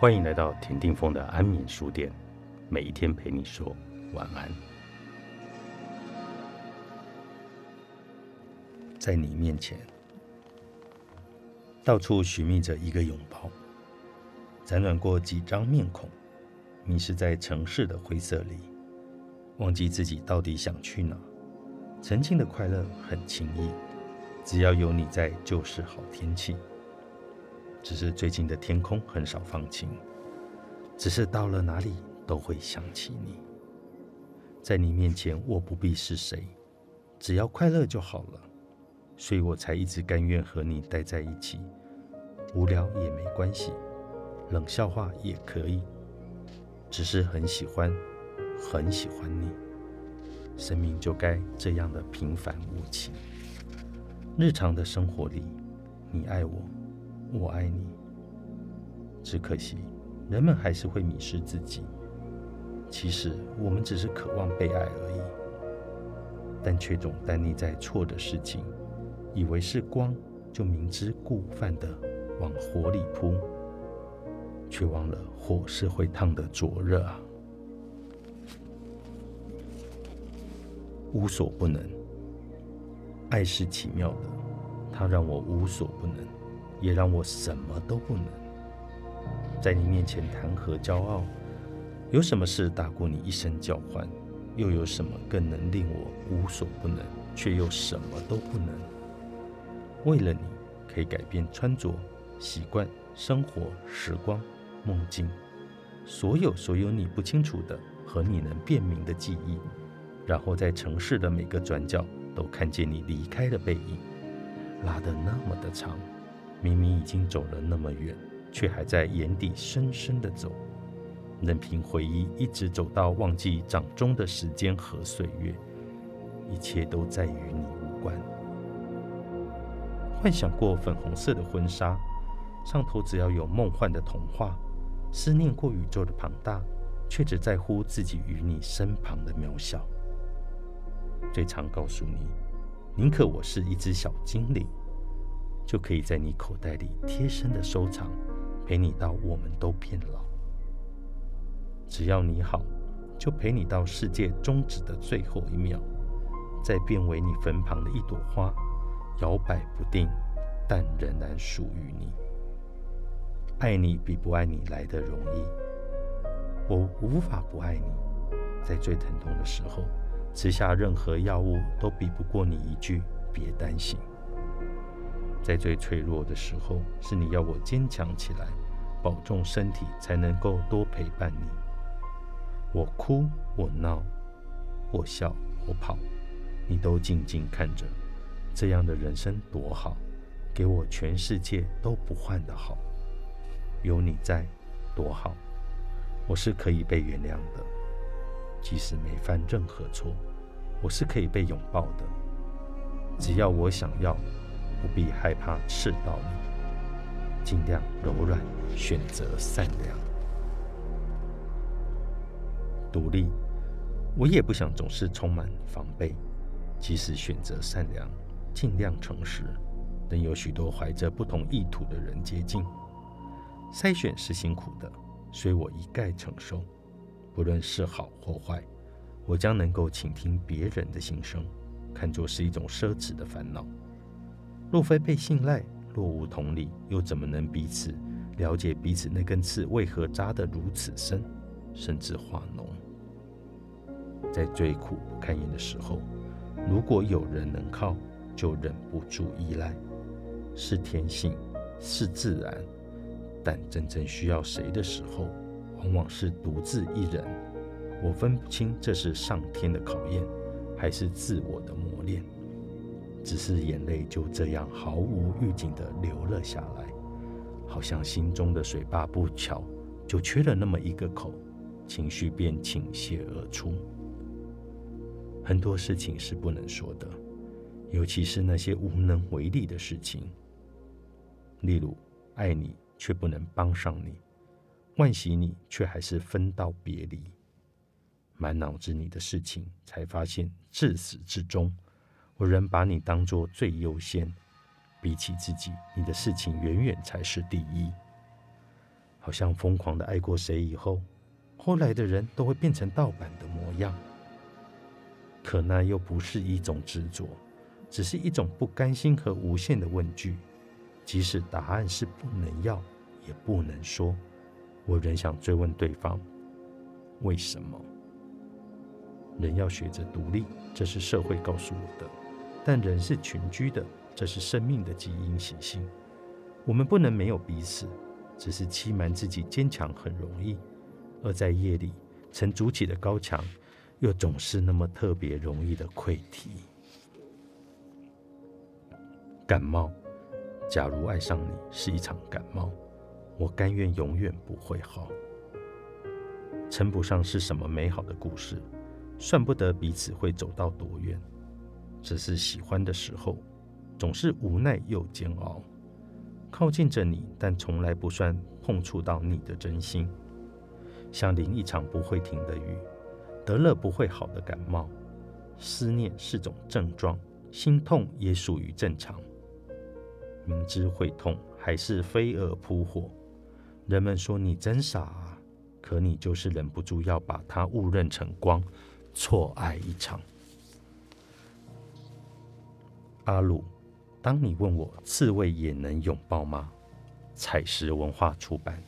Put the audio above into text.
欢迎来到田定峰的安眠书店，每一天陪你说晚安。在你面前，到处寻觅着一个拥抱，辗转过几张面孔，迷失在城市的灰色里，忘记自己到底想去哪。曾经的快乐很轻易，只要有你在，就是好天气。只是最近的天空很少放晴，只是到了哪里都会想起你。在你面前，我不必是谁，只要快乐就好了，所以我才一直甘愿和你待在一起。无聊也没关系，冷笑话也可以，只是很喜欢，很喜欢你。生命就该这样的平凡无奇。日常的生活里，你爱我。我爱你，只可惜人们还是会迷失自己。其实我们只是渴望被爱而已，但却总单立在错的事情，以为是光，就明知故犯的往火里扑，却忘了火是会烫的灼热啊！无所不能，爱是奇妙的，它让我无所不能。也让我什么都不能，在你面前谈何骄傲？有什么事大过你一声叫唤？又有什么更能令我无所不能，却又什么都不能？为了你，可以改变穿着、习惯、生活、时光、梦境，所有所有你不清楚的和你能辨明的记忆，然后在城市的每个转角都看见你离开的背影，拉得那么的长。明明已经走了那么远，却还在眼底深深的走，任凭回忆一直走到忘记掌中的时间和岁月，一切都再与你无关。幻想过粉红色的婚纱，上头只要有梦幻的童话；思念过宇宙的庞大，却只在乎自己与你身旁的渺小。最常告诉你，宁可我是一只小精灵。就可以在你口袋里贴身的收藏，陪你到我们都变老。只要你好，就陪你到世界终止的最后一秒，再变为你坟旁的一朵花，摇摆不定，但仍然属于你。爱你比不爱你来的容易，我无法不爱你。在最疼痛的时候，吃下任何药物都比不过你一句“别担心”。在最脆弱的时候，是你要我坚强起来，保重身体，才能够多陪伴你。我哭，我闹，我笑，我跑，你都静静看着。这样的人生多好，给我全世界都不换的好。有你在，多好。我是可以被原谅的，即使没犯任何错，我是可以被拥抱的。只要我想要。不必害怕刺到你，尽量柔软，选择善良、独立。我也不想总是充满防备，即使选择善良，尽量诚实，仍有许多怀着不同意图的人接近。筛选是辛苦的，所以我一概承受。不论是好或坏，我将能够倾听别人的心声，看作是一种奢侈的烦恼。若非被信赖，若无同理，又怎么能彼此了解彼此那根刺为何扎得如此深，甚至化脓？在最苦不堪言的时候，如果有人能靠，就忍不住依赖，是天性，是自然。但真正需要谁的时候，往往是独自一人。我分不清这是上天的考验，还是自我的磨练。只是眼泪就这样毫无预警地流了下来，好像心中的水坝不巧就缺了那么一个口，情绪便倾泻而出。很多事情是不能说的，尤其是那些无能为力的事情，例如爱你却不能帮上你，惋惜你却还是分道别离，满脑子你的事情，才发现至始至终。我仍把你当作最优先，比起自己，你的事情远远才是第一。好像疯狂的爱过谁以后，后来的人都会变成盗版的模样。可那又不是一种执着，只是一种不甘心和无限的问句。即使答案是不能要，也不能说，我仍想追问对方：为什么？人要学着独立，这是社会告诉我的；但人是群居的，这是生命的基因习性。我们不能没有彼此，只是欺瞒自己坚强很容易，而在夜里曾筑起的高墙，又总是那么特别容易的溃堤。感冒，假如爱上你是一场感冒，我甘愿永远不会好。称不上是什么美好的故事，算不得彼此会走到多远，只是喜欢的时候，总是无奈又煎熬。靠近着你，但从来不算碰触到你的真心，像淋一场不会停的雨，得了不会好的感冒。思念是种症状，心痛也属于正常。明知会痛，还是飞蛾扑火。人们说你真傻，啊，可你就是忍不住要把它误认成光，错爱一场。阿鲁。当你问我刺猬也能拥抱吗？采石文化出版。